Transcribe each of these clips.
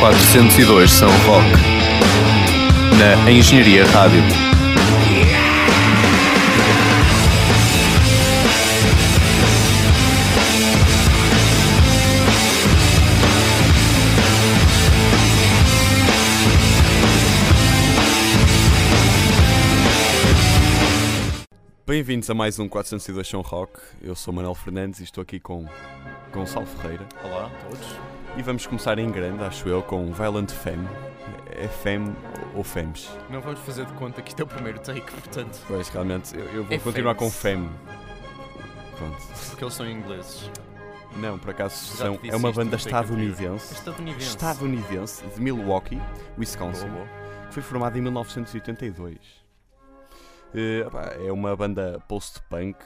402 São Roque, na Engenharia Rádio. Bem-vindos a mais um 402 São Rock. Eu sou Manuel Fernandes e estou aqui com Gonçalo Ferreira. Olá a todos. E vamos começar em grande, acho eu, com Violent Femme. É Femme ou Femmes? Não vamos fazer de conta que isto é o primeiro take, portanto, Pois, realmente, eu, eu vou É continuar com. Femme. Pronto. porque eles são ingleses. Não, por acaso, são, é uma banda estadunidense. Estadunidense. Estadunidense, de Milwaukee, Wisconsin. Boa, boa. que foi formada em 1982. Eh, é uma banda post-punk,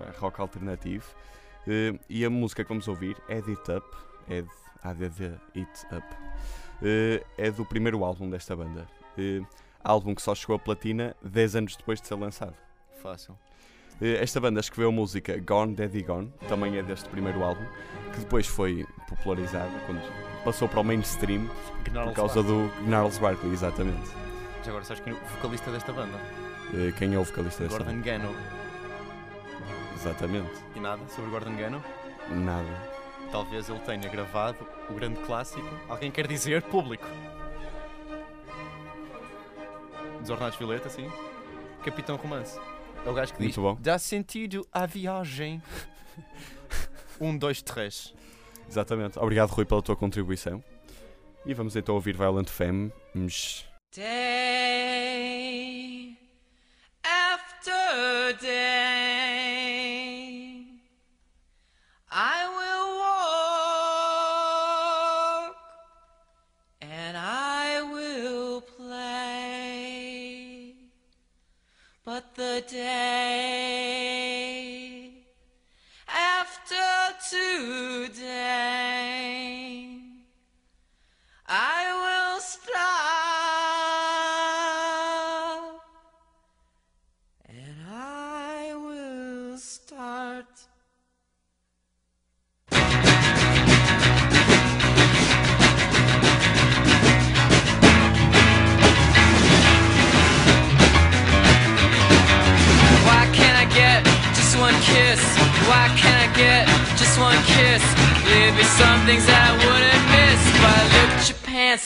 eh, rock alternativo. Eh, e a música que vamos ouvir, Add It Up, Add, ADD It Up, eh, é do primeiro álbum desta banda. Eh, álbum que só chegou a platina 10 anos depois de ser lançado. Fácil. Eh, Esta banda escreveu a música Gone Daddy Gone, também é deste primeiro álbum, que depois foi popularizada quando passou para o mainstream por causa do Gnarls Barkley, exatamente. Já agora sabes quem é o vocalista desta banda? Quem é o vocalista desta Gordon banda? Gano. Exatamente. E nada sobre Gordon Gano? Nada. Talvez ele tenha gravado o grande clássico. Alguém quer dizer público? Dos Ornados Violeta, sim. Capitão Romance. É o gajo que diz: Muito bom. Dá sentido à viagem. um, dois, três. Exatamente. Obrigado, Rui, pela tua contribuição. E vamos então ouvir Violent Femme. Mas Day after day, I will the day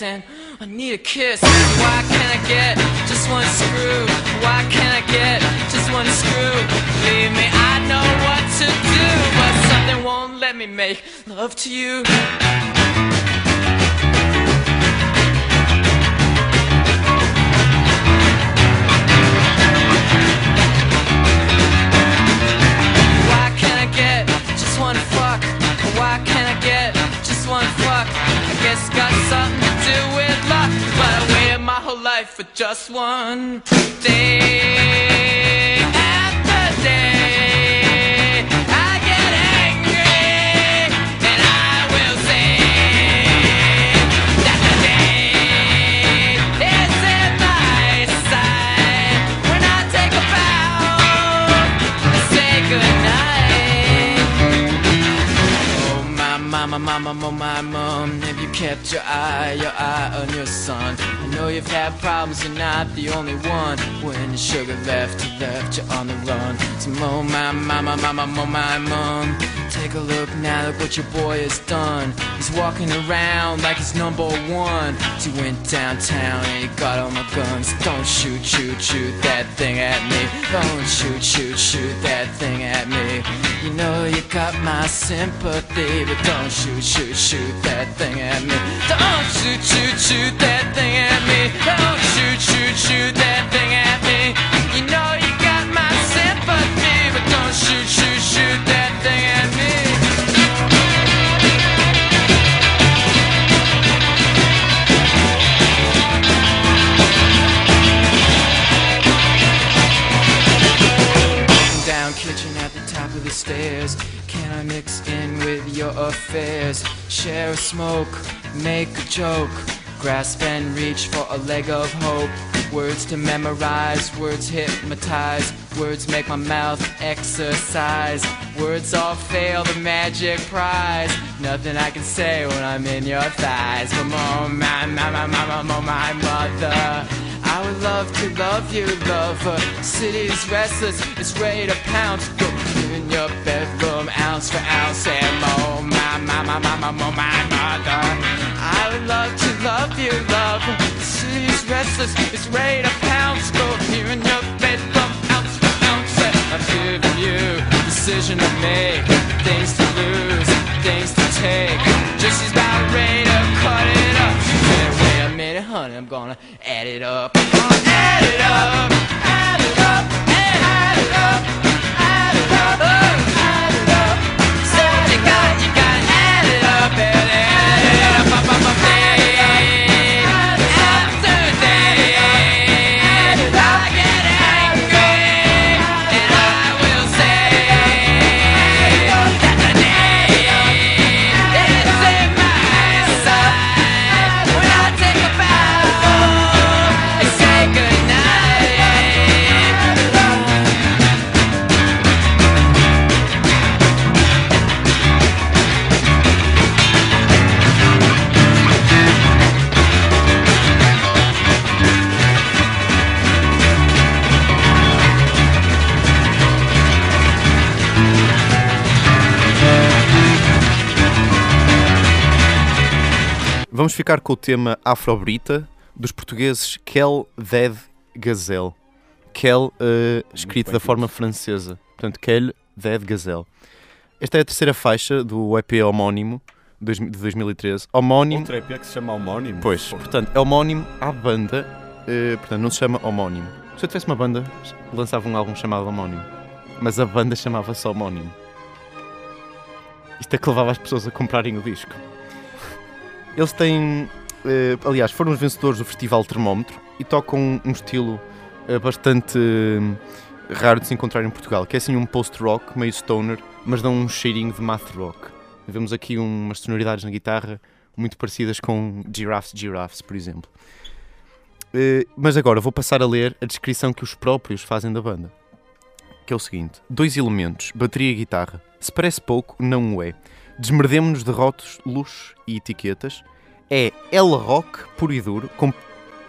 and I need a kiss. Why can't I get just one screw? Why can't I get just one screw? Leave me, I know what to do, but something won't let me make love to you. Why can't I get just one fuck? Why can't I get just one fuck? It's got something to do with luck. But I waited my whole life for just one day after day. Mama, oh my mom, have you kept your eye, your eye on your son? I know you've had problems, you're not the only one. When your sugar left, you left you on the run. So oh my mama, mama, oh my mom, take a look now, look what your boy has done. He's walking around like he's number one. He went downtown and he got all my guns. Don't shoot, shoot, shoot that thing at me. Don't shoot, shoot, shoot that thing at me. You know you got my sympathy, but don't shoot, shoot, shoot that thing at me. Don't shoot, shoot, shoot that thing at me. Don't shoot, shoot, shoot that thing at me. Mix in with your affairs? Share a smoke, make a joke, grasp and reach for a leg of hope. Words to memorize, words hypnotize, words make my mouth exercise. Words all fail the magic prize. Nothing I can say when I'm in your thighs. Come on, my, my, my, my, my, my, mother. I would love to love you, lover. City's restless, it's ready to pounce. Go in your bedroom, ounce for ounce, and oh my, my, my, my, my, my, my mother. I would love to love you, lover. City's restless, it's ready to pounce. Go here in your bedroom, ounce for ounce, and I'm giving you decision to make, things to lose, things to take. Just she's about ready to cut it up. She said, wait a minute, honey, I'm gonna add it up. I'm gonna add it up, add it up, add it up, Vamos ficar com o tema Afrobrita dos portugueses Kel Ved Gazelle. Kel, eh, escrito da forma francesa. Portanto, Kel Ved Gazelle. Esta é a terceira faixa do EP homónimo de 2013. Homónimo, Outro EP que se chama Homónimo. pois, portanto, é homónimo à banda, eh, portanto, não se chama homónimo. Se eu tivesse uma banda, lançava um álbum chamado homónimo. Mas a banda chamava-se homónimo. Isto é que levava as pessoas a comprarem o disco. Eles têm. eh, aliás, foram os vencedores do Festival Termómetro e tocam um, estilo eh, bastante eh, raro de se encontrar em Portugal, que é assim um post-rock, meio stoner, mas dão um cheirinho de math rock. Vemos aqui umas sonoridades na guitarra muito parecidas com Giraffes Giraffes, por exemplo. Mas agora vou passar a ler a descrição que os próprios fazem da banda. Que é o seguinte: dois elementos, bateria e guitarra. Se parece pouco, não o é. Desmerdemos-nos de rótulos, e etiquetas. É L rock puro e duro, com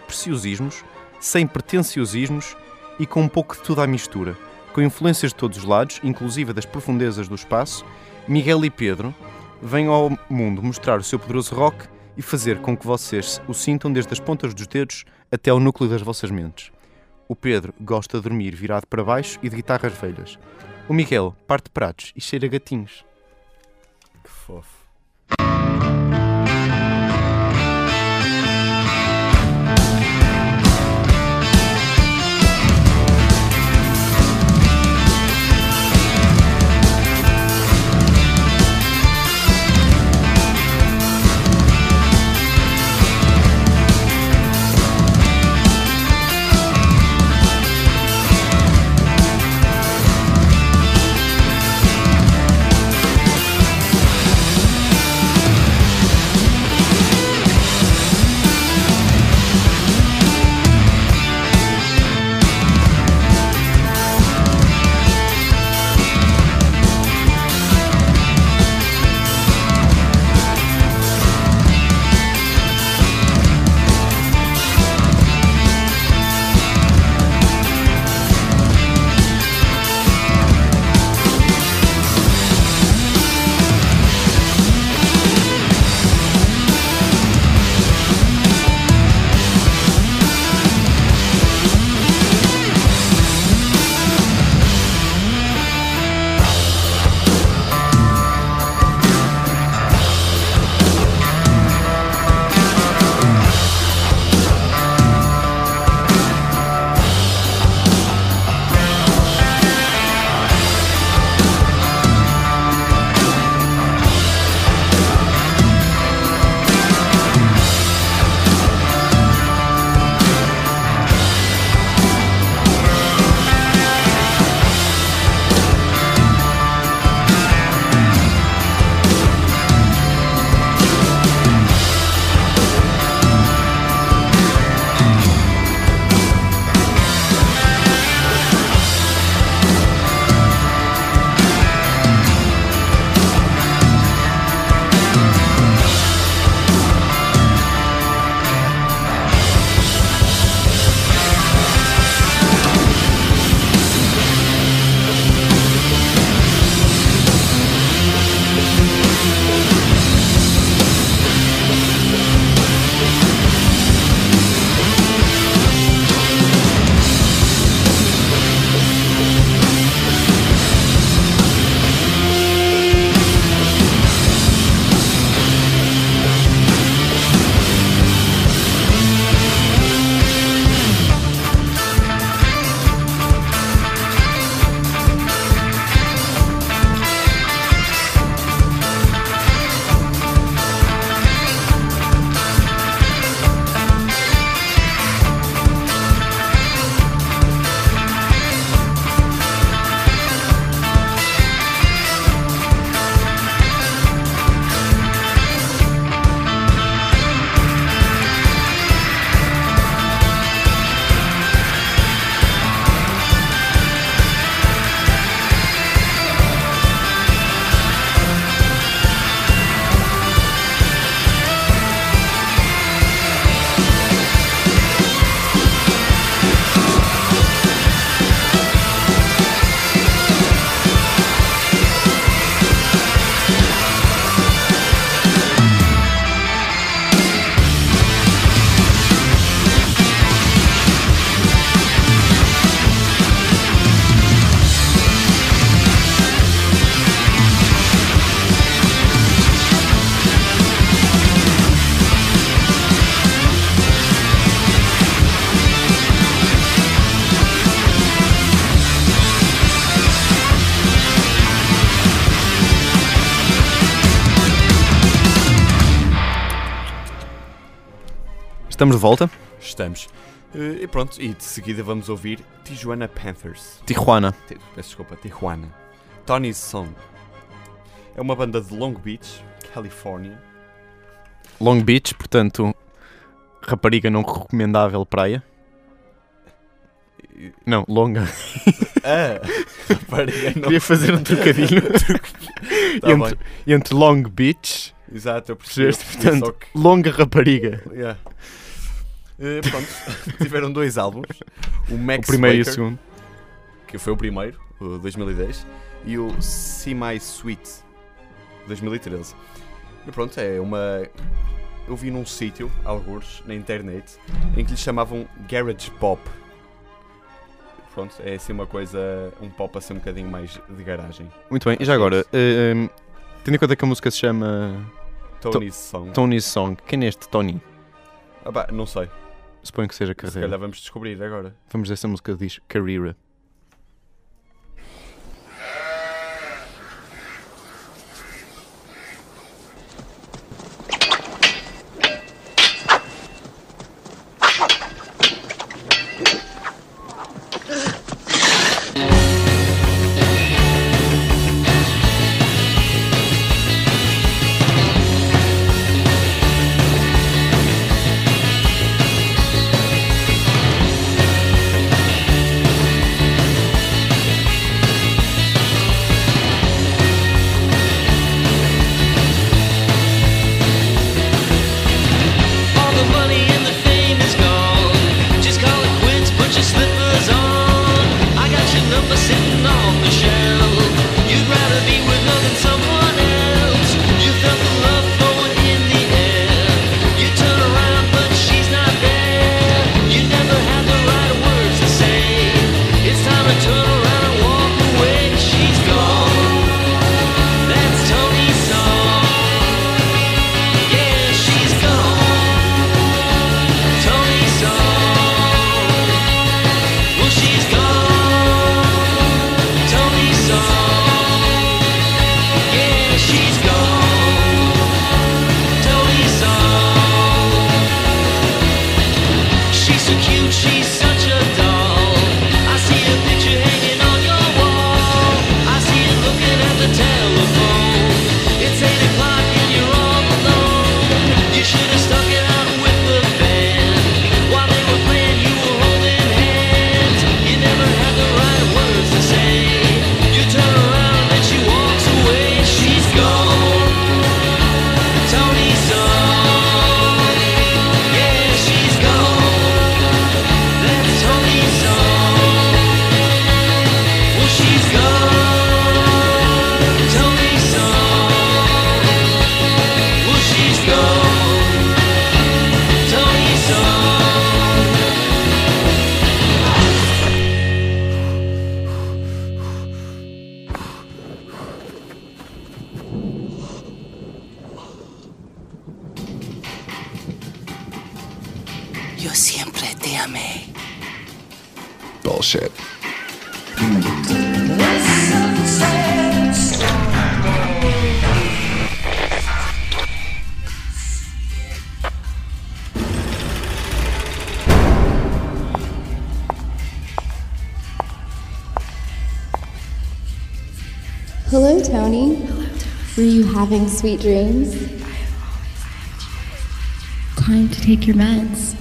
preciosismos, sem pretenciosismos e com um pouco de tudo à mistura. Com influências de todos os lados, inclusive das profundezas do espaço, Miguel e Pedro vêm ao mundo mostrar o seu poderoso rock e fazer com que vocês o sintam desde as pontas dos dedos até ao núcleo das vossas mentes. O Pedro gosta de dormir virado para baixo e de guitarras velhas. O Miguel parte pratos e cheira gatinhos. Que fofo. Estamos de volta. Estamos. Eh, e pronto, e de seguida vamos ouvir Tijuana Panthers. Tijuana. Ti- Peço desculpa, Tijuana. Tony's Song. É uma banda de Long Beach, Califórnia. Long Beach, portanto, rapariga não recomendável praia. Não, longa. Ah, rapariga, não. Queria fazer um trocadilho Tá entre, entre Long Beach. Exato, eu percebi. Portanto, que- longa rapariga. Yeah. Eh, pronto, tiveram dois álbuns. O O Max primeiro e o Baker, segundo. que foi o primeiro, o 2010, e o See My Sweet, 2013. E pronto, é uma. Eu vi num sítio, alguns, na internet, em que lhe chamavam Garage Pop. Pronto, é assim uma coisa, um pop assim um bocadinho mais de garagem. Muito bem, e já agora, eh, em, tendo em conta que a música se chama Tony's Song. Tony's Song, quem é este Tony? Ah, pá, não sei, Suponho que seja se carreira. calhar vamos descobrir agora. Vamos dizer essa música diz Carreira. Sweet dreams? Time to take your meds.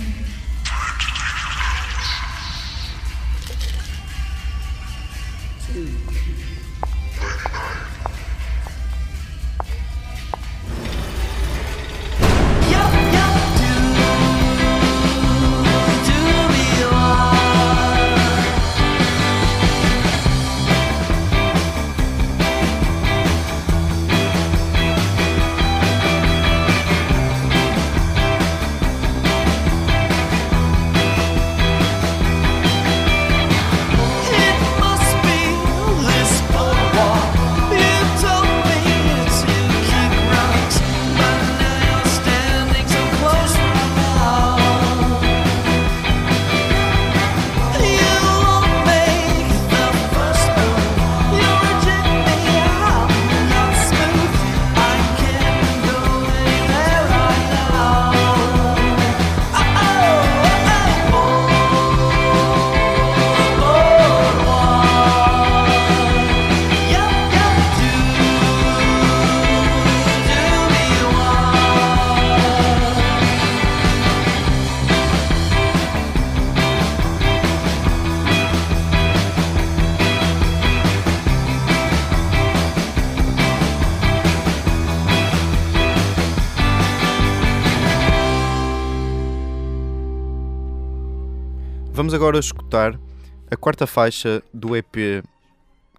Quarta faixa do EP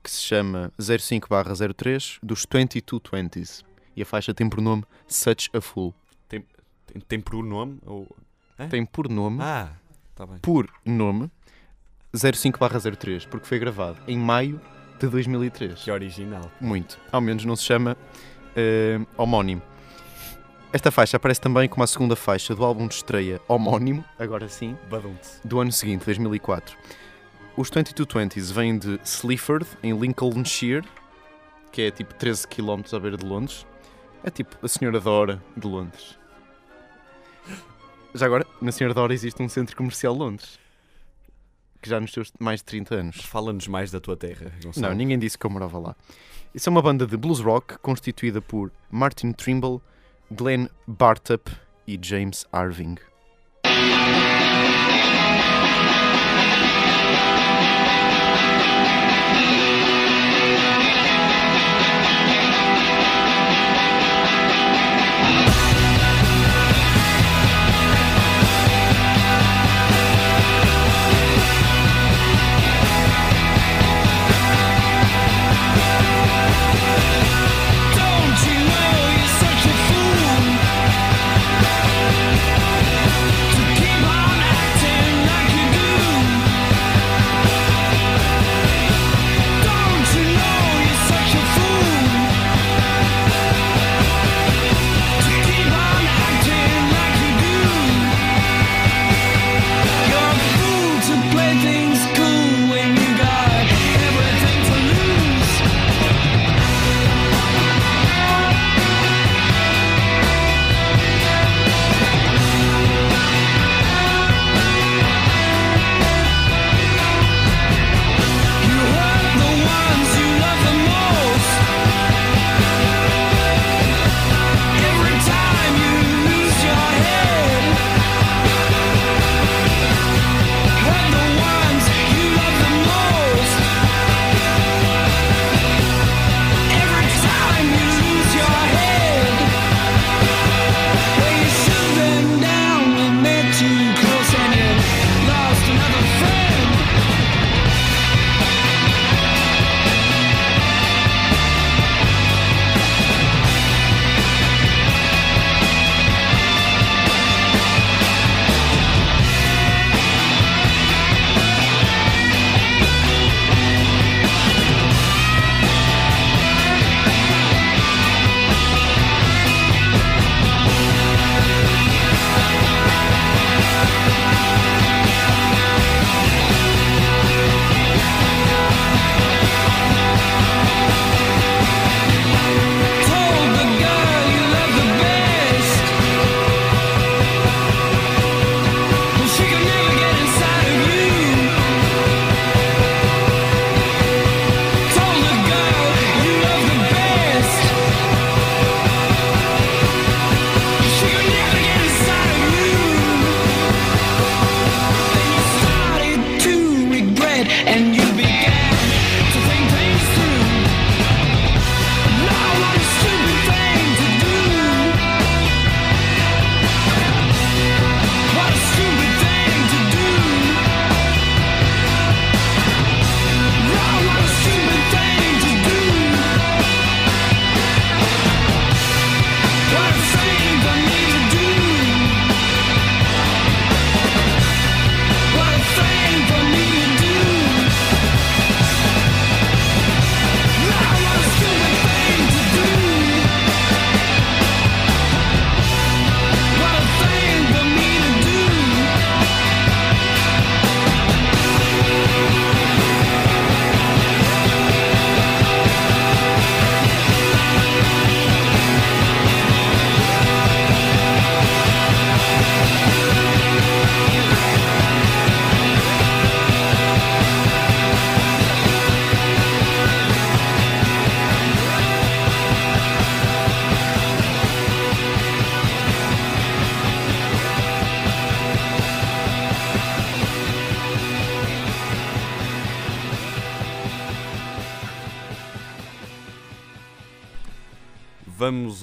que se chama 05/03 dos 2220s. E a faixa tem por nome Such a Fool. Tem, tem pronome? Ou... Tem por nome, Ah, tá bem. por nome 05/03, porque foi gravado em maio de 2003. Que original. Muito. Ao menos não se chama eh, homónimo. Esta faixa aparece também como a segunda faixa do álbum de estreia homónimo, agora sim, Badunte. do ano seguinte, 2004. Os 2220s vêm de Sleaford, em Lincolnshire, que é tipo 13 km à beira de Londres. É tipo a Senhora da Hora de Londres. Já agora, na Senhora da Hora existe um centro comercial de Londres. Que já nos seus mais de 30 anos. Fala-nos mais da tua terra, Gonçalo. Não, ninguém disse que eu morava lá. Isso é uma banda de blues rock constituída por Martin Trimble, Glenn Bartup e James Irving.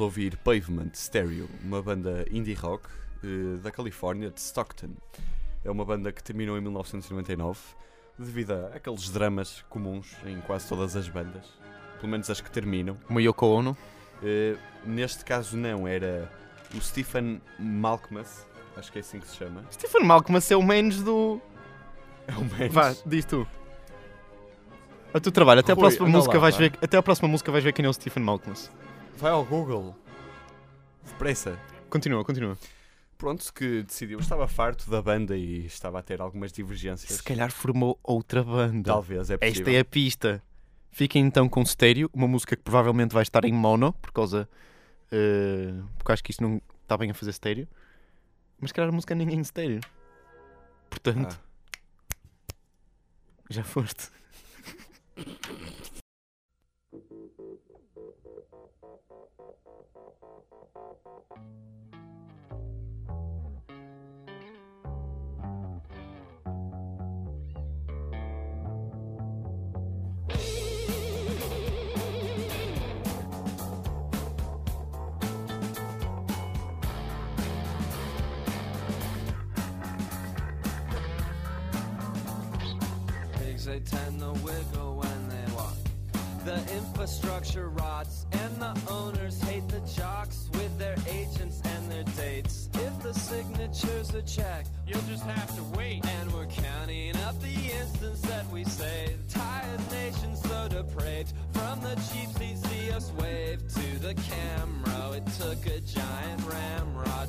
Ouvir Pavement Stereo, uma banda indie rock eh, da Califórnia, de Stockton. É uma banda que terminou em 1999 devido a aqueles dramas comuns em quase todas as bandas, pelo menos as que terminam. Uma Yoko Ono. Eh, neste caso não, era o Stephen Malkmus, acho que é assim que se chama. Stephen Malcolm é o menos do. É o menos. Vá, diz tu. A tu trabalho, até a Rui, próxima anda música lá, vais vá. ver. Até a próxima música vais ver quem é o Stephen Malcolm. Vai ao Google. Depressa. Continua, continua. Pronto, que decidiu, estava farto da banda e estava a ter algumas divergências. Se calhar formou outra banda. Talvez, é possível. Esta é a pista. Fiquem então com Stereo, uma música que provavelmente vai estar em mono, por causa. eh, porque acho que isto não está bem a fazer estéreo. Mas se calhar a música nem é em estéreo. Portanto, Ah. já foste. Pigs they tend to wiggle when they walk. The infrastructure rots, and the owners hate the jocks with their agents and their dates. If the signatures are checked, you'll just have to wait. And we're counting up the instants that we save. Tired nation so depraved. From the cheap seats, see us wave to the camera. It took a giant ramrod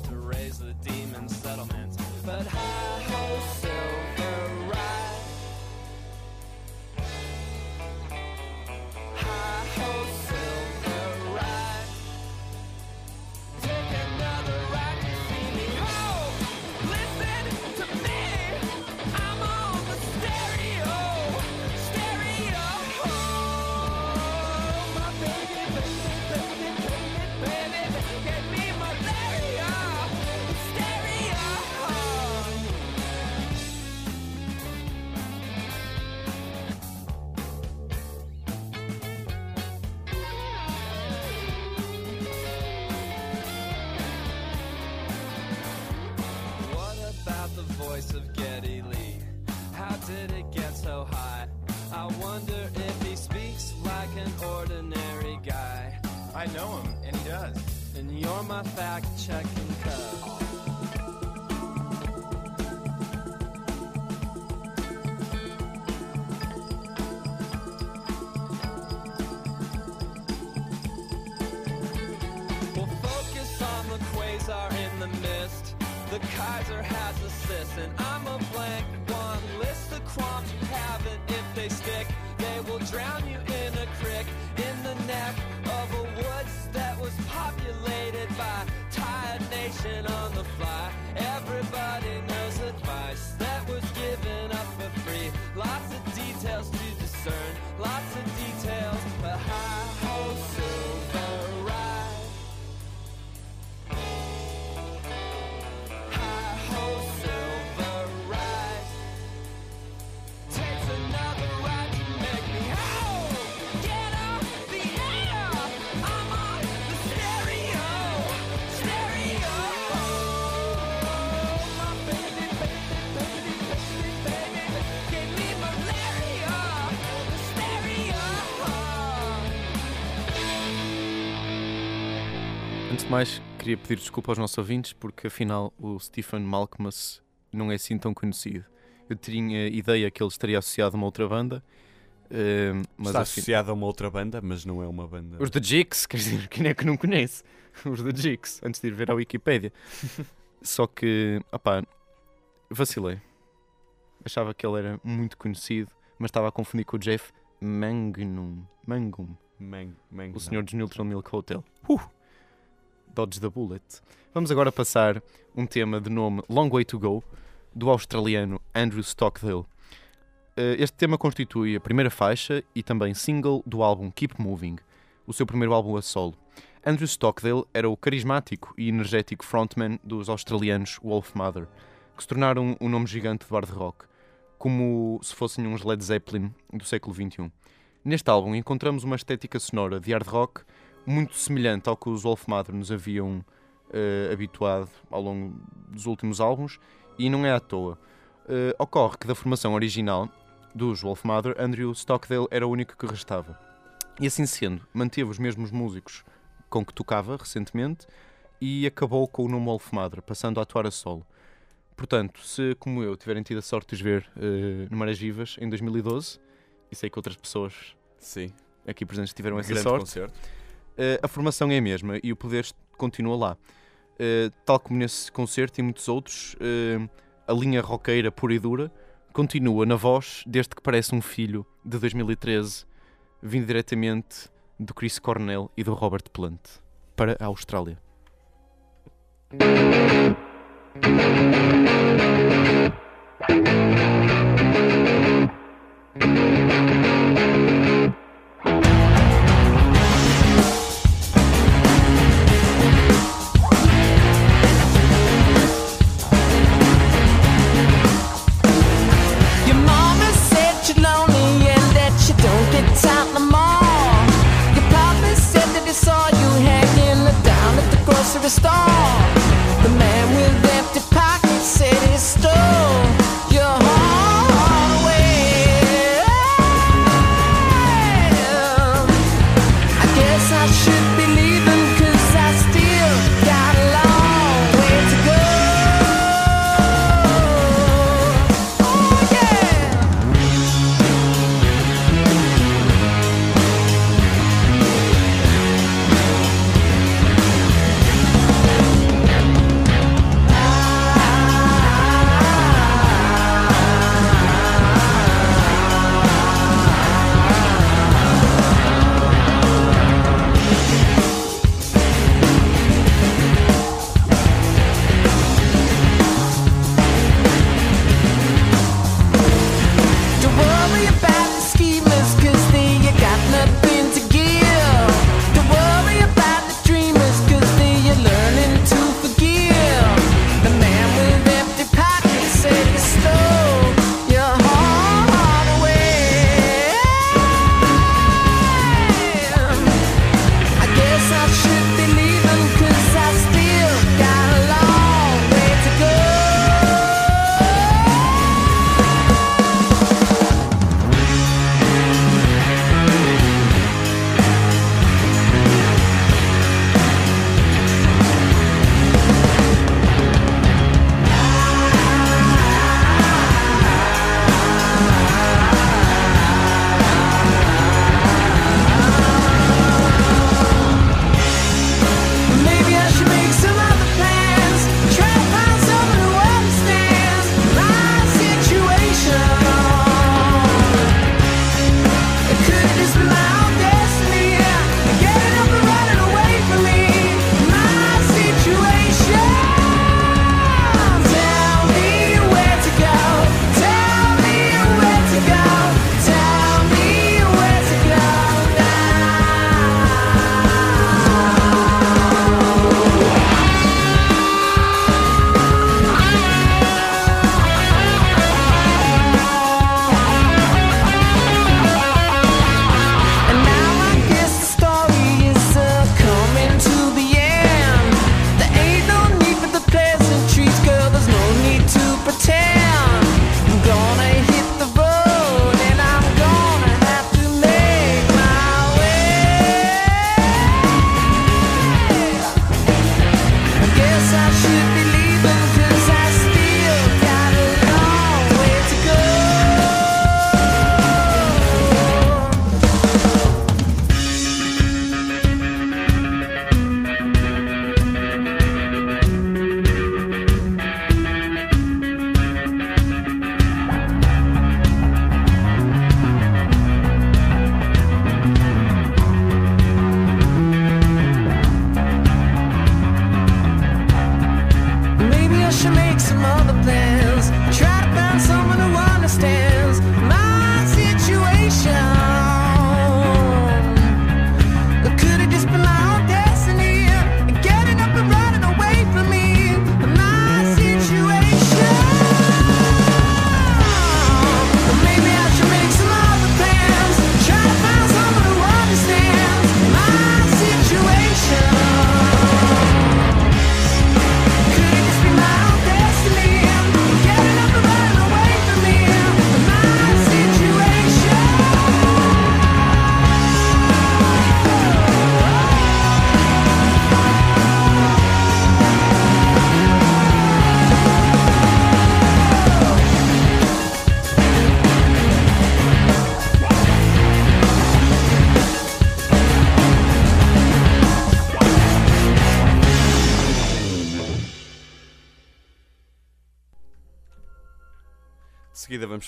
mais, queria pedir desculpa aos nossos ouvintes porque afinal o Stephen Malcolmus não é assim tão conhecido. Eu tinha ideia que ele estaria associado a uma outra banda, eh, mas Está associado a uma outra banda, mas não é uma banda. Os The Jigs, quer dizer, quem é que não conhece? Os The Jigs, antes de ir ver a Wikipédia. Só que, opá, vacilei. Achava que ele era muito conhecido, mas estava a confundir com o Jeff Mangum. Mangum, Man, man, o senhor dos Neutral Milk Hotel. Uh! Dodge the Bullet. Vamos agora passar um tema de nome Long Way to Go, do australiano Andrew Stockdale. Eh, Este tema constitui a primeira faixa e também single do álbum Keep Moving, o seu primeiro álbum a solo. Andrew Stockdale era o carismático e energético frontman dos australianos Wolf Mother, que se tornaram um nome gigante do hard rock, como se fossem uns Led Zeppelin do século XXI. Neste álbum encontramos uma estética sonora de hard rock muito semelhante ao que os Wolf Mother nos haviam eh, habituado ao longo dos últimos álbuns, e não é à toa. Eh, ocorre que da formação original dos Wolf Mother, Andrew Stockdale era o único que restava. E assim sendo, manteve os mesmos músicos com que tocava recentemente e acabou com o nome Wolf Mother, passando a atuar a solo. Portanto, se como eu tiverem tido a sorte de os ver eh, no Marés Vivas em 2012, e sei que outras pessoas Sim. aqui presentes tiveram essa sorte, concerto. Eh, a formação é a mesma e o poder continua lá. Eh, tal como nesse concerto e muitos outros, eh, a linha roqueira pura e dura continua na voz desde que parece um filho de 2013, vindo diretamente do Chris Cornell e do Robert Plant para a Austrália. Stop.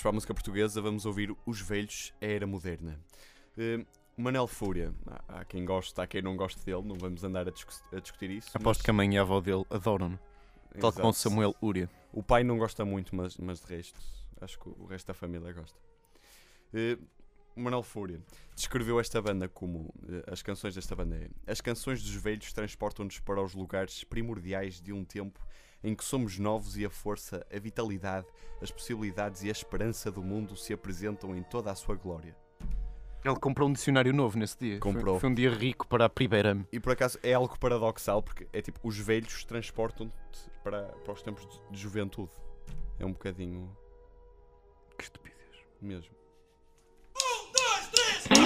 Para a música portuguesa, vamos ouvir Os Velhos, a Era Moderna. Eh, Manel Fúria, há, há quem goste, há quem não goste dele, não vamos andar a, discu- a discutir isso. Aposto que a mãe e a avó dele adoram-no. mas- Tal como. Samuel Uria. O pai não gosta muito, mas, mas de resto, acho que o resto da família gosta. Manuel Fúria descreveu esta banda como eh, as canções desta banda é As canções dos velhos transportam-nos para os lugares primordiais de um tempo em que somos novos e a força, a vitalidade, as possibilidades e a esperança do mundo se apresentam em toda a sua glória. Ele comprou um dicionário novo nesse dia. Foi- Comprou. Foi, um dia rico para a Pribeirame. E por acaso é algo paradoxal porque é tipo, os velhos transportam-te para, para os tempos de, de juventude. É um bocadinho Que estupidez. mesmo. Não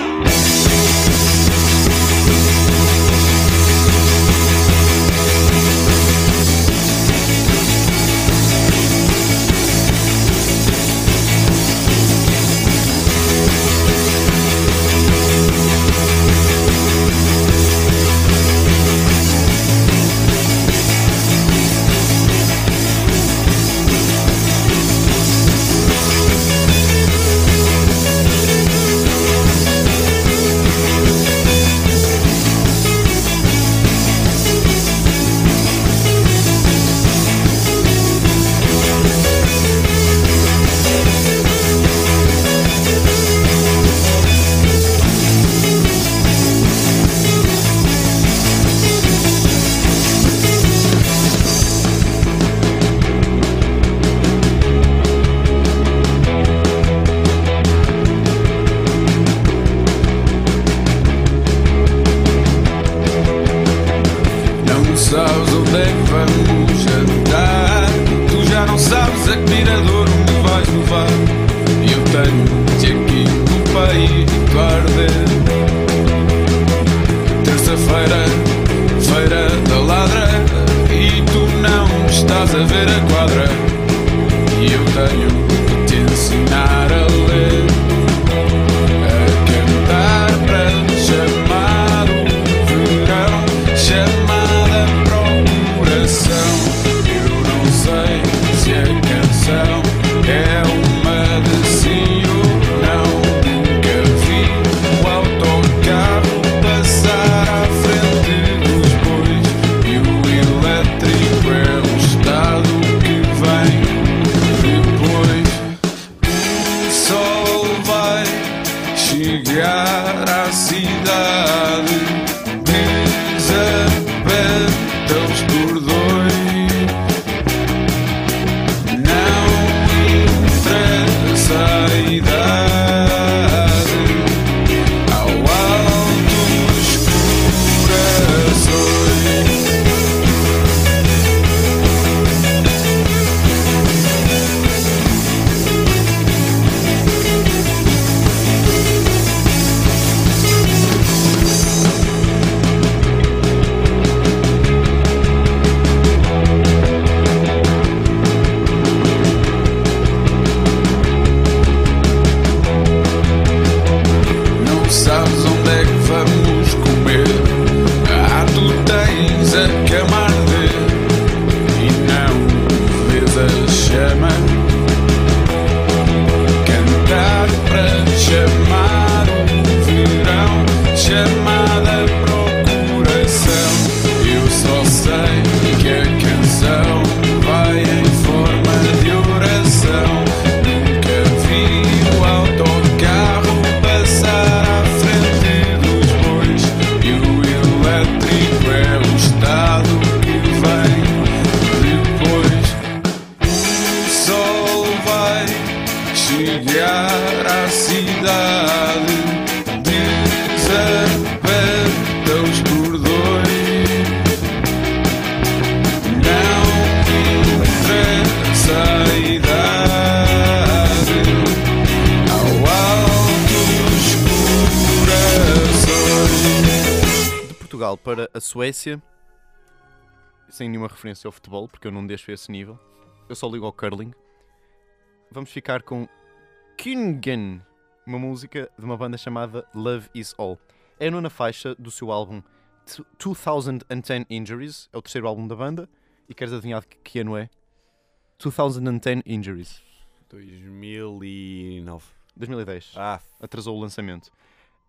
Suécia, sem nenhuma referência ao futebol, porque eu não deixo esse nível. Eu só ligo ao curling. Vamos ficar com Kingen, uma música de uma banda chamada Love Is All. É a nona faixa do seu álbum T- 2010 Injuries, é o terceiro álbum da banda. E queres adivinhar que ano é? 2010 Injuries. 2009. 2010. Ah, Atrasou o lançamento.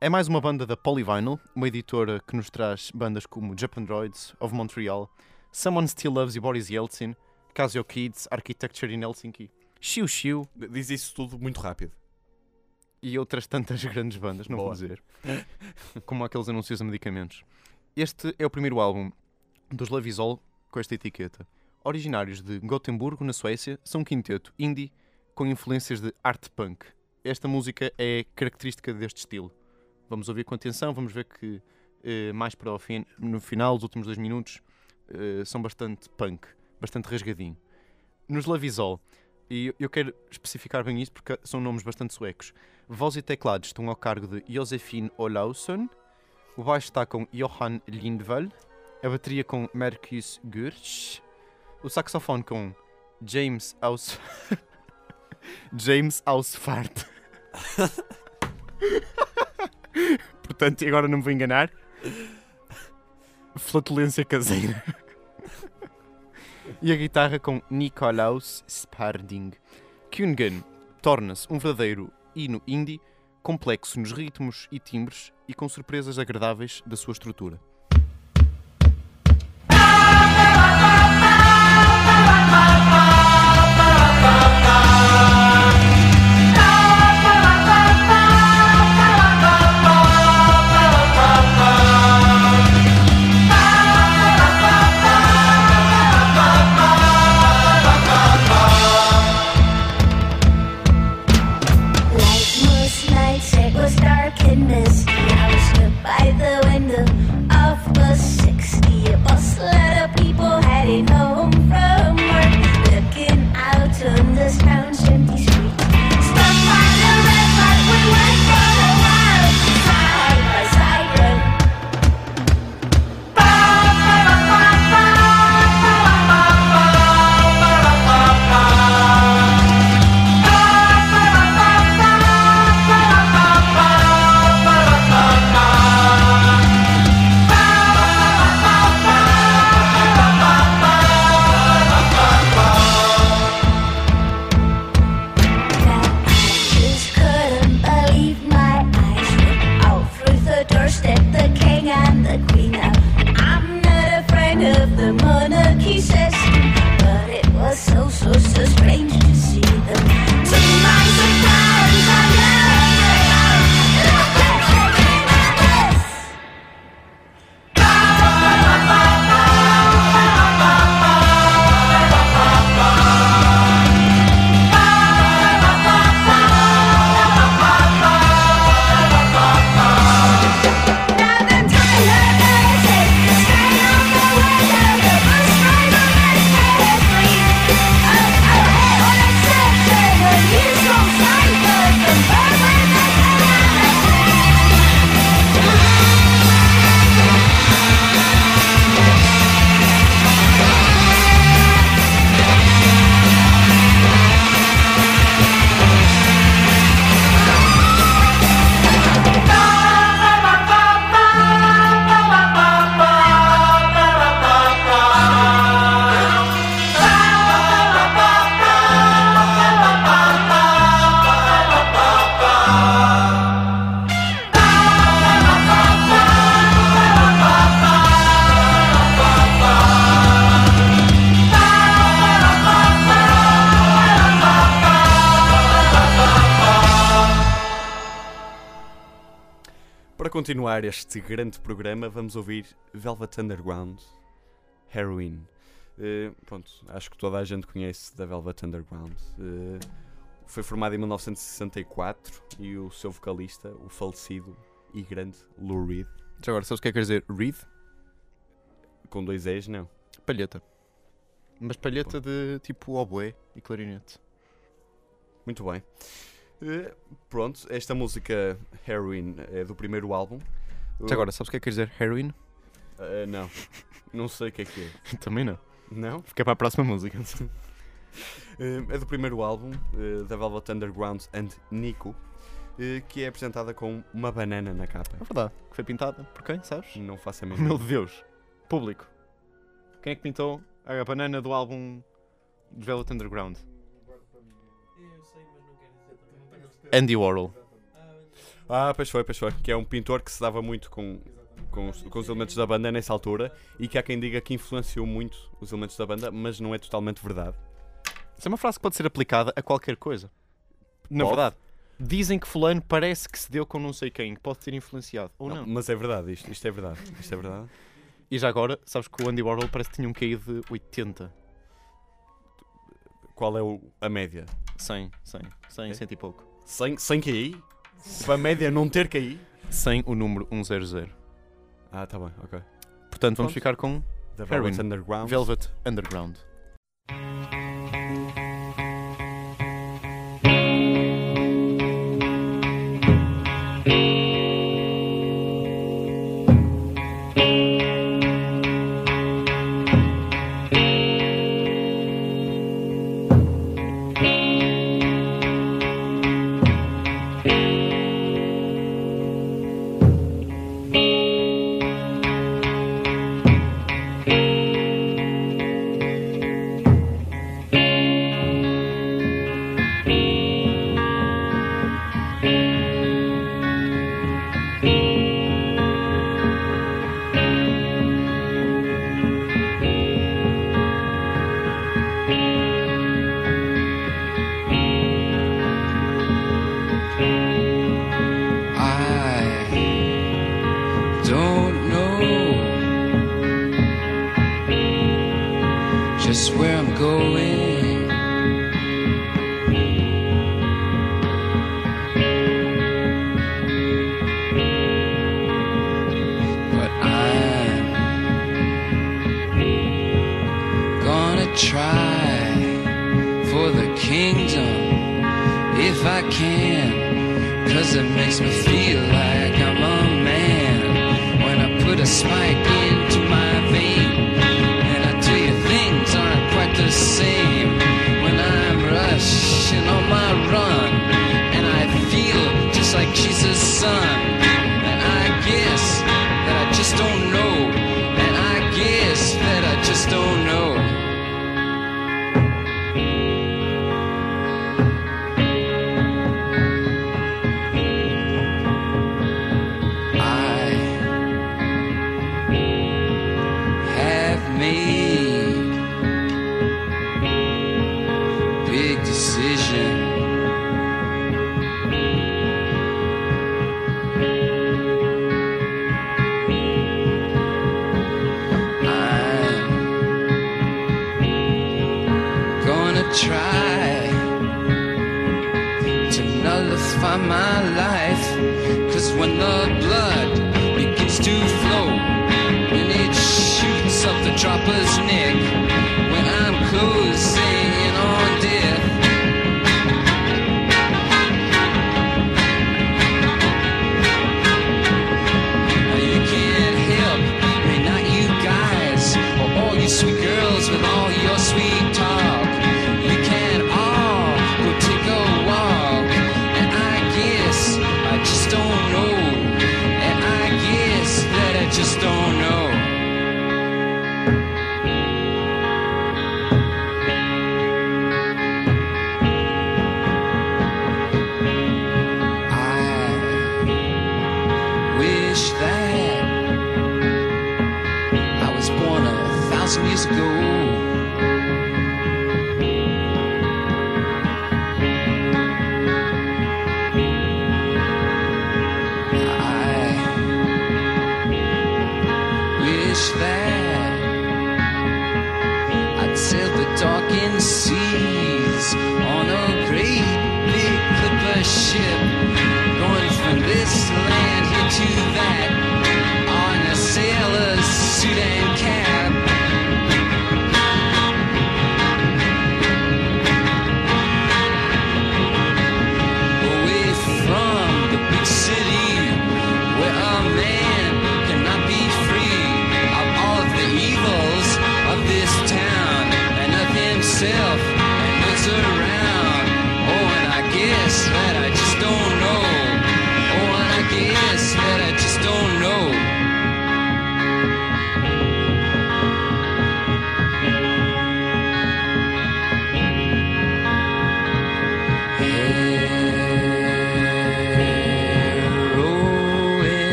É mais uma banda da Polyvinyl, uma editora que nos traz bandas como Japan Droids, of Montreal, Someone Still Loves You, Boris Yeltsin, Casio Kids, Architecture in Helsinki, Xiu Xiu diz isso tudo muito rápido. e outras tantas grandes bandas, não vou Boa. dizer. como aqueles anúncios a medicamentos. Este é o primeiro álbum dos Lavisol com esta etiqueta. Originários de Gotemburgo, na Suécia, são um quinteto indie com influências de art punk. Esta música é característica deste estilo. Vamos ouvir com atenção, vamos ver que eh, mais para o fim, no final, os últimos dois minutos, eh, são bastante punk, bastante rasgadinho. Nos Lavisol, e eu- quero especificar bem isso porque são nomes bastante suecos. Voz e teclados estão ao cargo de Josefine Olausson, o baixo está com Johan Lindvall, a bateria com Marcus Gursch, o saxofone com James Aus... James Ausfart. Portanto, agora não me vou enganar. Flatulência caseira. e a guitarra com Nikolaus Sparding. Kungen torna-se um verdadeiro hino indie, complexo nos ritmos e timbres e com surpresas agradáveis da sua estrutura. Continuar este grande programa, vamos ouvir Velvet Underground, Heroin. Eh, pronto, acho que toda a gente conhece da Velvet Underground. Eh, foi formada em 1964 e o seu vocalista, o falecido e grande Lou Reed, Já agora, sabes o que é que quer dizer? Reed? com dois E's, não. Palheta. Mas palheta de tipo oboé e clarinete. Muito bem. Eh, pronto, esta música Heroin é do primeiro álbum. Já agora, sabes o que é que quer dizer heroin? Eh, não, não sei o que é que é. Também não. Não? Fica para a próxima música. Eh, é do primeiro álbum eh, da Velvet Underground and Nico, eh, que é apresentada com uma banana na capa. É verdade. Que foi pintada por quem, sabes? Não faço a Meu mesma. Deus. Público. Quem é que pintou a banana do álbum de Velvet Underground? Andy Warhol. Ah, pois foi, pois foi. Que é um pintor que se dava muito com, com, os, com os elementos da banda nessa altura e que há quem diga que influenciou muito os elementos da banda, mas não é totalmente verdade. Isso é uma frase que pode ser aplicada a qualquer coisa. Na Pode. verdade, dizem que fulano parece que se deu com não sei quem, que pode ter influenciado. Ou não. Mas é verdade, isto, isto é verdade. Isto é verdade. E já agora, sabes que o Andy Warhol parece que tinha um QI de 80. Qual é o- a média? 100, 100, 100, É? 100 e pouco. 100, 100 KI? Para a média não ter KI? 100 o número 100. Ah, tá bem, ok. Portanto, vamos Pronto. ficar com The Heroin. Velvet Underground. Velvet Underground.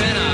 Leads to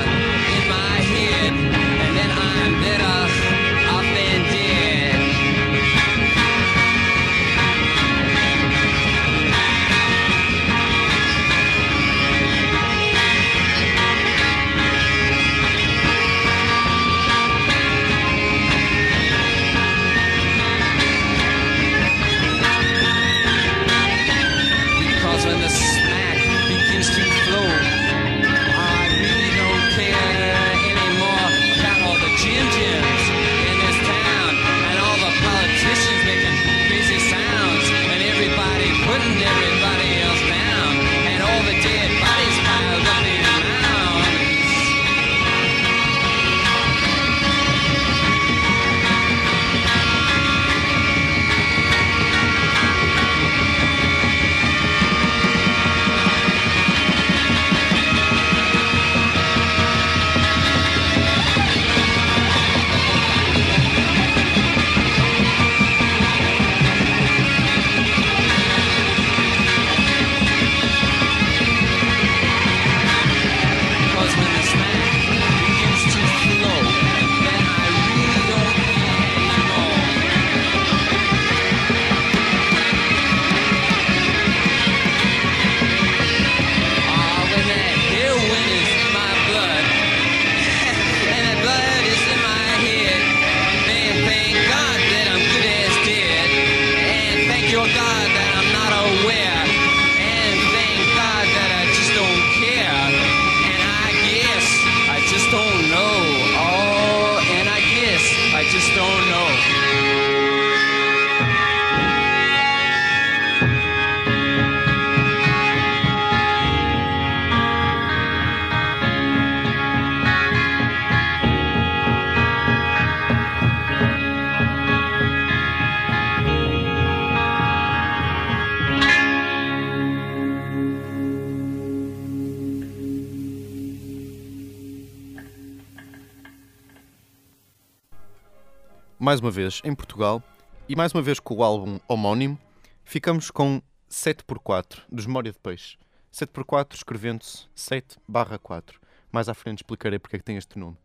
mais uma vez em Portugal e mais uma vez com o álbum homónimo, ficamos com 7x4 dos Memória de Peixe. 7x4 escrevendo-se 7 barra 4. Mais à frente explicarei porque é que tem este nome.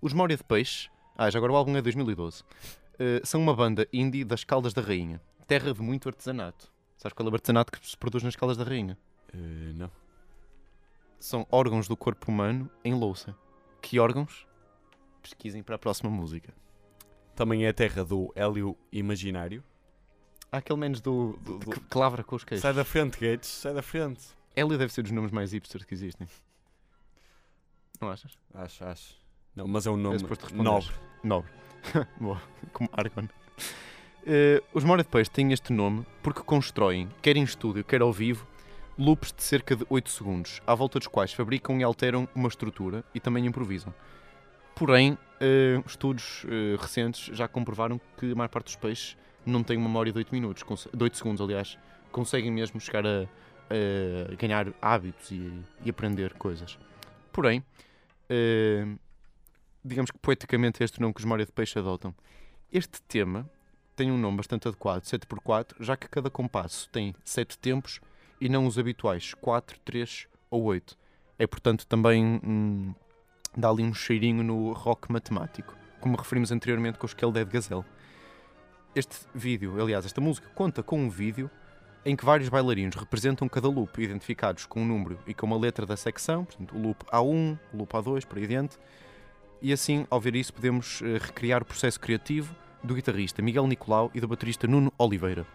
Os Memória de Peixe, ah, já agora o álbum é de 2012, eh, são uma banda indie das Caldas da Rainha, terra de muito artesanato. Sabes qual é o artesanato que se produz nas Caldas da Rainha? Eh, não. São órgãos do corpo humano em louça. Que órgãos? Pesquisem para a próxima música. Também é a terra do Hélio Imaginário. Há aquele menos do, do, que, que lavra com os queixos. Sai da frente, Gates, sai da frente. Hélio deve ser dos nomes mais hipsters que existem. Não achas? Acho, acho. Não, mas é um nome É nobre. Nobre. Boa. Como Argon. Eh, os Memória de Peixe têm este nome porque constroem, quer em estúdio, quer ao vivo, loops de cerca de 8 segundos, à volta dos quais fabricam e alteram uma estrutura e também improvisam. Porém, eh, estudos eh, recentes já comprovaram que a maior parte dos peixes não tem uma memória de 8 minutos, de 8 segundos, aliás. Conseguem mesmo chegar a, a ganhar hábitos e, e aprender coisas. Porém, eh, digamos que poeticamente este nome que os Memória de Peixe adotam. Este tema tem um nome bastante adequado, 7x4, já que cada compasso tem 7 tempos e não os habituais 4, 3 ou 8. É, portanto, também hum, dá ali um cheirinho no rock matemático, como referimos anteriormente com o Skell Dead Gazelle. Este vídeo, aliás, esta música, conta com um vídeo em que vários bailarinos representam cada loop, identificados com um número e com uma letra da secção, portanto, o loop A1, o loop A2, por aí adiante. E assim, ao ver isso, podemos eh, recriar o processo criativo do guitarrista Miguel Nicolau e do baterista Nuno Oliveira.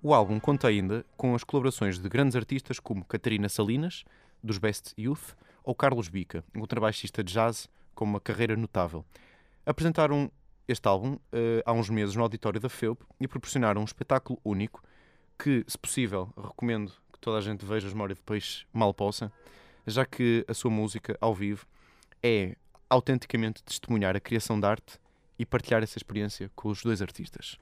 O álbum conta ainda com as colaborações de grandes artistas como Catarina Salinas, dos Best Youth, ou Carlos Bica, um contrabaixista de jazz com uma carreira notável. Apresentaram este álbum eh, há uns meses no auditório da FEUP e proporcionaram um espetáculo único que, se possível, recomendo que toda a gente veja as Memória de Peixe mal possa, já que a sua música ao vivo é autenticamente testemunhar a criação de arte e partilhar essa experiência com os dois artistas.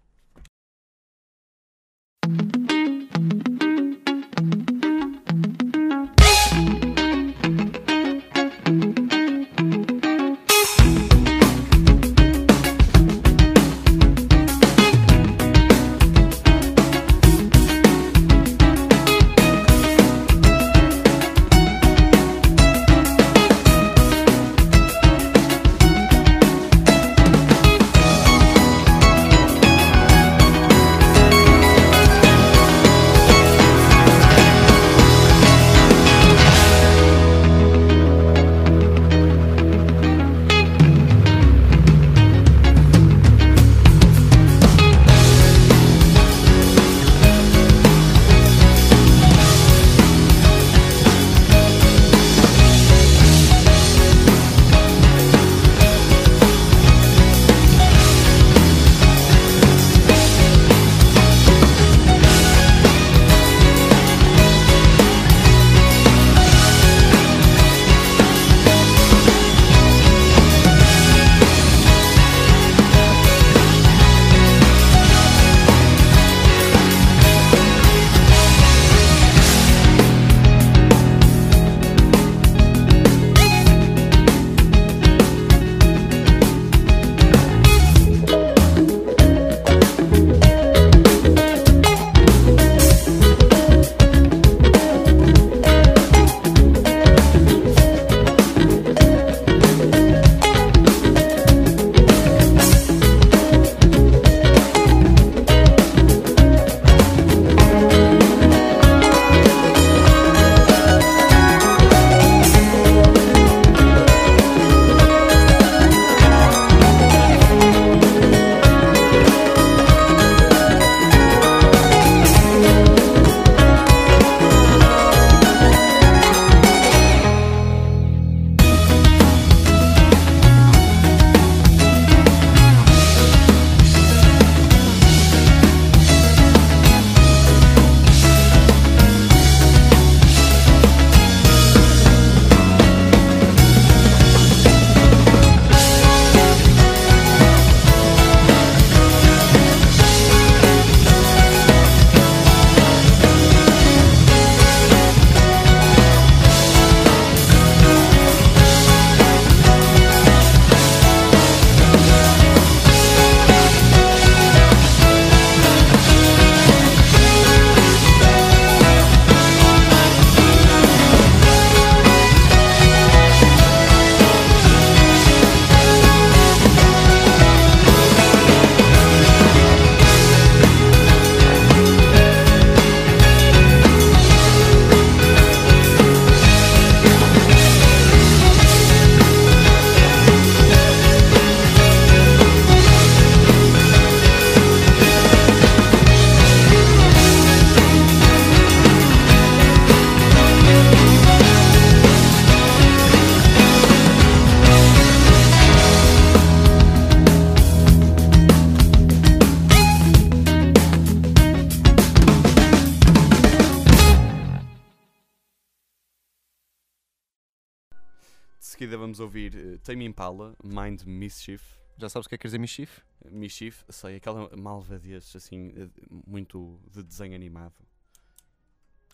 Tame Impala, Mind Mischief. Já sabes o que é que quer dizer Mischief? Mischief, sei, aquela malvadez assim, eh, muito de desenho animado.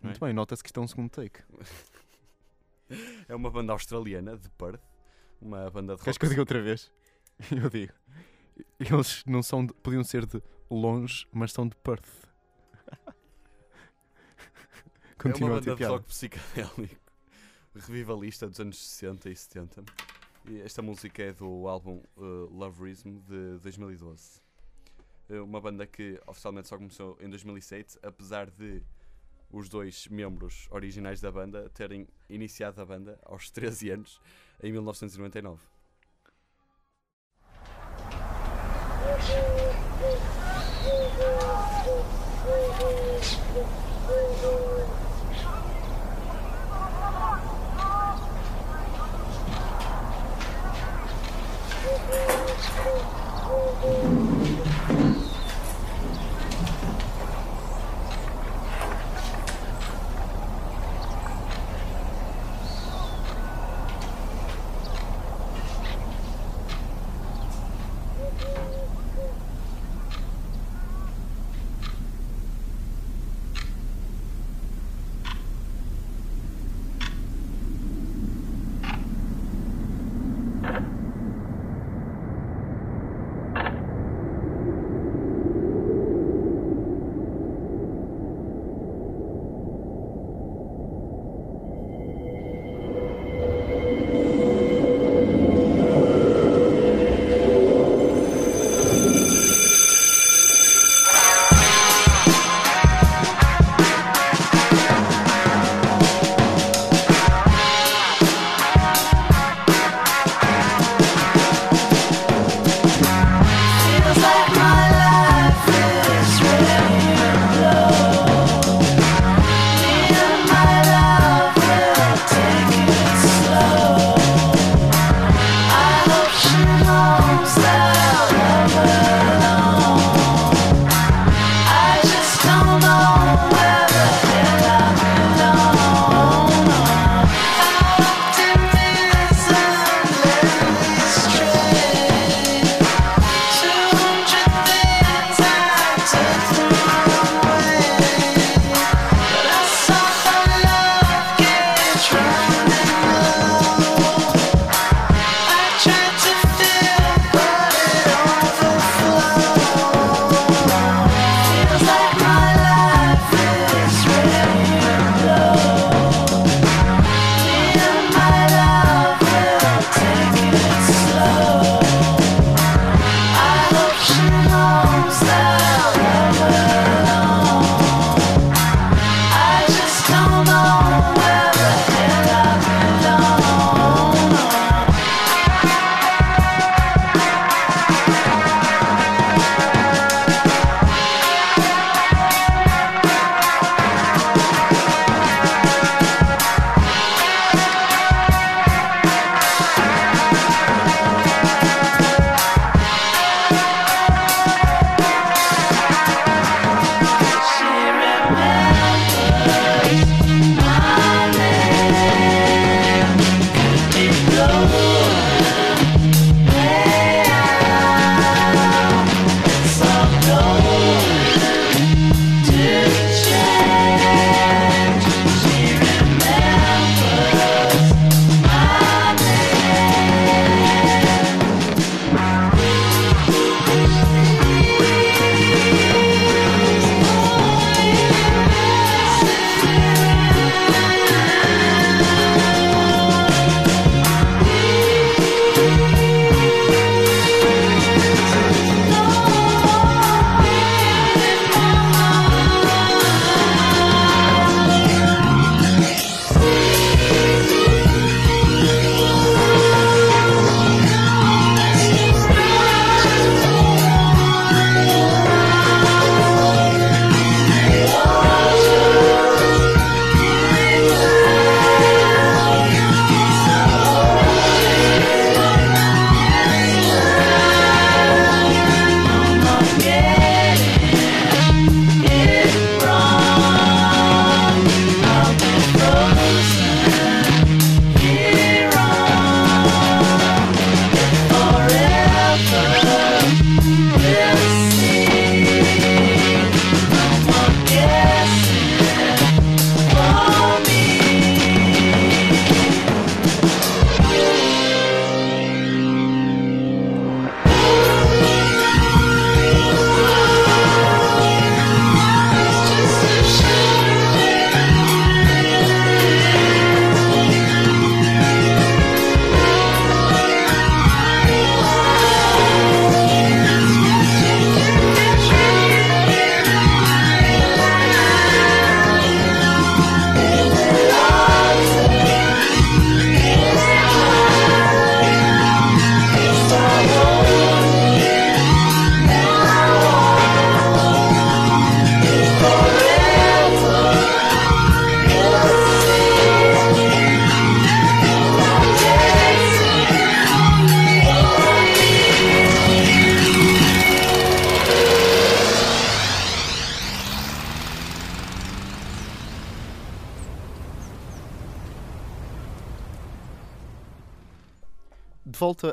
Muito bem, nota-se que isto é um segundo take. É uma banda australiana de Perth, uma banda de Queres rock. que eu diga outra vez? Eu digo. Eles não são de- podiam ser de longe, mas são de Perth. é Continua uma a ter banda de rock psicadélico, revivalista dos anos 60 e 70. Esta música é do álbum eh, Love Rhythm de 2012. Eh, uma banda que oficialmente só começou em 2007, apesar de os dois membros originais da banda terem iniciado a banda aos 13 anos, em 1999. Thank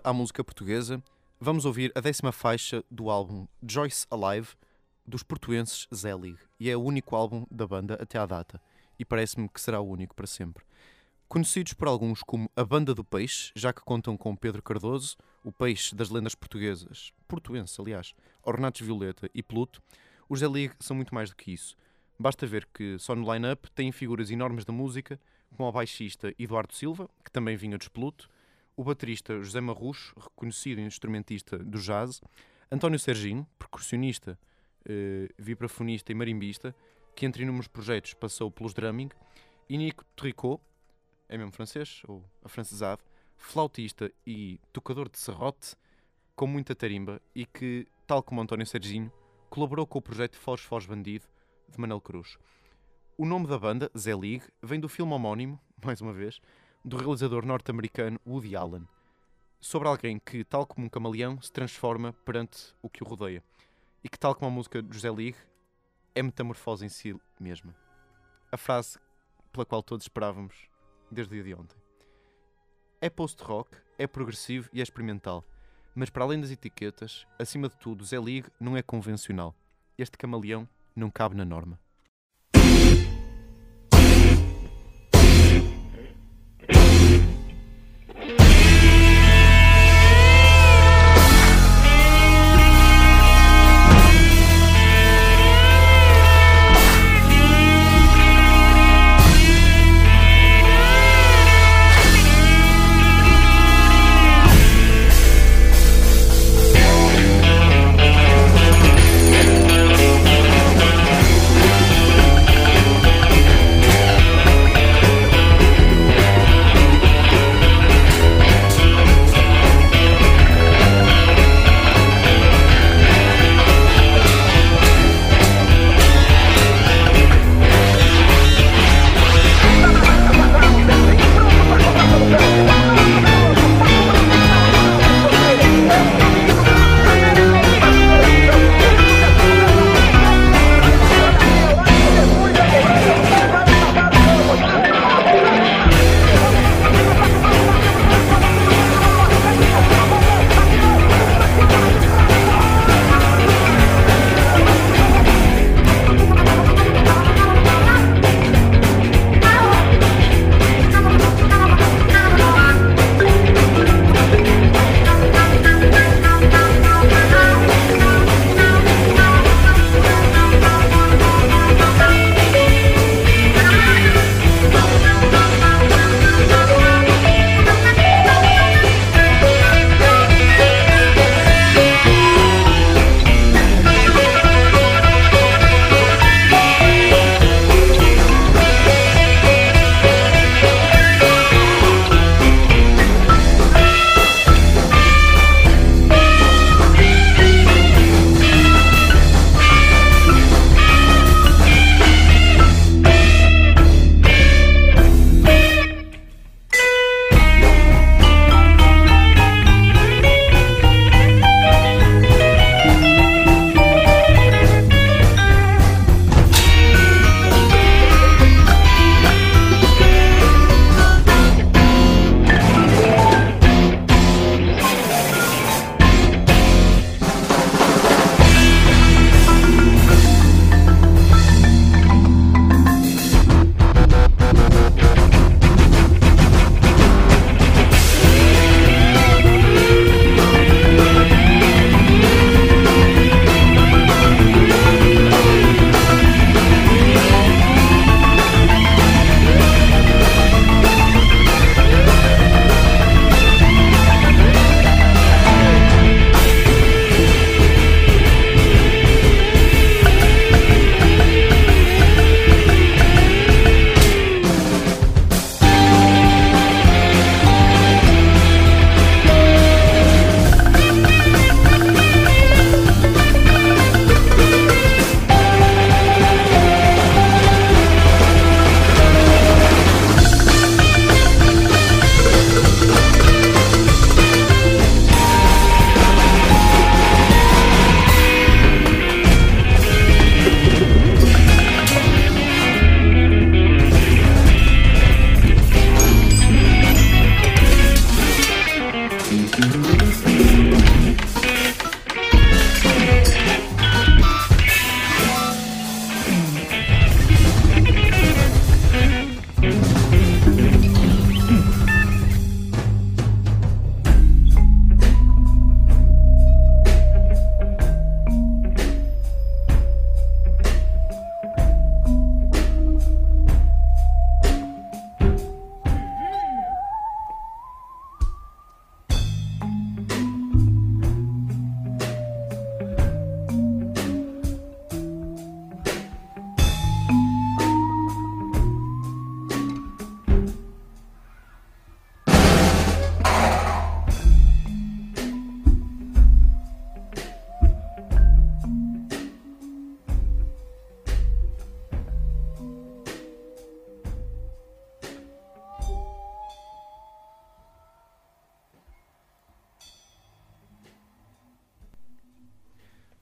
à música portuguesa, vamos ouvir a décima faixa do álbum Joyce Alive dos portuenses Zelig. E é o único álbum da banda até à data. E parece-me que será o único para sempre. Conhecidos por alguns como a Banda do Peixe, já que contam com Pedro Cardoso, o peixe das lendas portuguesas, portuense, aliás, Ornatos Violeta e Pluto, os Zelig são muito mais do que isso. Basta ver que só no line-up têm figuras enormes da música, como o baixista Eduardo Silva, que também vinha dos Pluto, o baterista José Marrucho, reconhecido instrumentista do jazz, António Serginho, percussionista, eh, vibrafonista e marimbista, que entre inúmeros projetos passou pelos drumming, e Nico Tricot, é mesmo francês, ou afrancesado, flautista e tocador de serrote, com muita tarimba e que, tal como António Serginho, colaborou com o projeto Foz Foz Bandido, de Manel Cruz. O nome da banda, Zé League, vem do filme homónimo, mais uma vez, do realizador norte-americano Woody Allen, sobre alguém que, tal como um camaleão, se transforma perante o que o rodeia e que, tal como a música de José League, é metamorfose em si mesma. A frase pela qual todos esperávamos desde o dia de ontem. É post-rock, é progressivo e é experimental, mas para além das etiquetas, acima de tudo, Zé League não é convencional. Este camaleão não cabe na norma.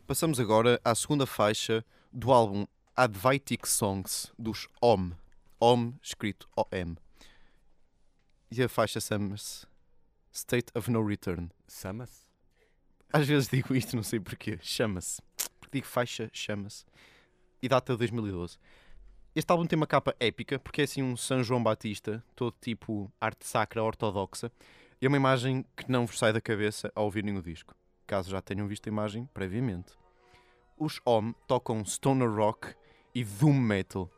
Passamos agora à segunda faixa do álbum Advaitic Songs dos OM. OM escrito OM. E a faixa chama-se State of No Return. Chama-se? Às vezes digo isto, não sei porquê. Chama-se. Porque digo faixa, chama-se. E data de 2012. Este álbum tem uma capa épica, porque é assim um São João Batista, todo tipo arte sacra ortodoxa, e é uma imagem que não vos sai da cabeça ao ouvirem o disco, caso já tenham visto a imagem previamente. Os OM tocam stoner rock e doom metal,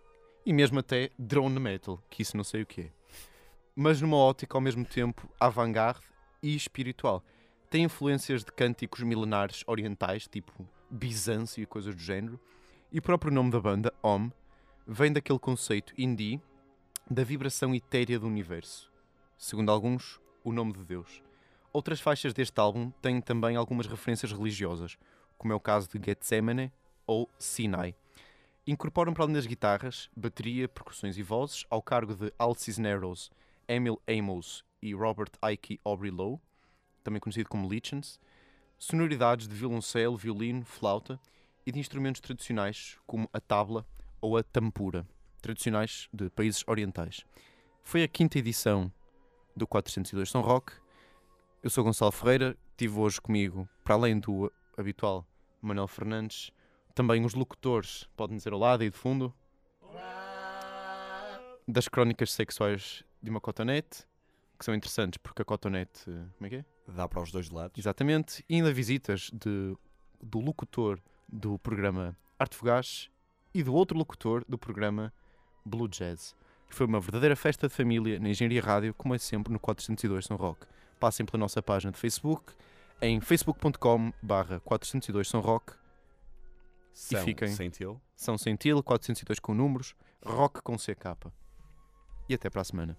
e mesmo até drone metal, que isso não sei o que é. Mas numa ótica ao mesmo tempo avant-garde e espiritual. Tem influências de cânticos milenares orientais, tipo Bizâncio e coisas do género, e o próprio nome da banda, OM, vem daquele conceito indie da vibração etérea do universo. Segundo alguns, o nome de Deus. Outras faixas deste álbum têm também algumas referências religiosas, como é o caso de Gethsemane ou Sinai. Incorporam para além das guitarras, bateria, percussões e vozes, ao cargo de Al Cisneros, Emil Amos e Robert Ike Aubrey Lowe, também conhecido como Lichens, sonoridades de violoncelo, violino, flauta e de instrumentos tradicionais como a tabla ou a tampura, tradicionais de países orientais. Foi a quinta edição do 402 São Roque. Eu sou Gonçalo Ferreira, tive hoje comigo, para além do habitual Manuel Fernandes, também os locutores, podem dizer olá daí de fundo, das crónicas sexuais de uma cotonete, que são interessantes porque a cotonete, como é que é? Dá para os dois lados. Exatamente, e ainda visitas de, do locutor do programa Arte Fugaz e do outro locutor do programa Blue Jazz. Foi uma verdadeira festa de família na Engenharia Rádio, como é sempre no 402 São Roque. Passem pela nossa página de Facebook em facebook.com barra 402 São Roque São e fiquem. São Sentil, 402 com números, Rock com CK. E até para a semana.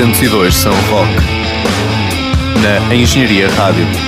402 São Roque. Na Engenharia Rádio.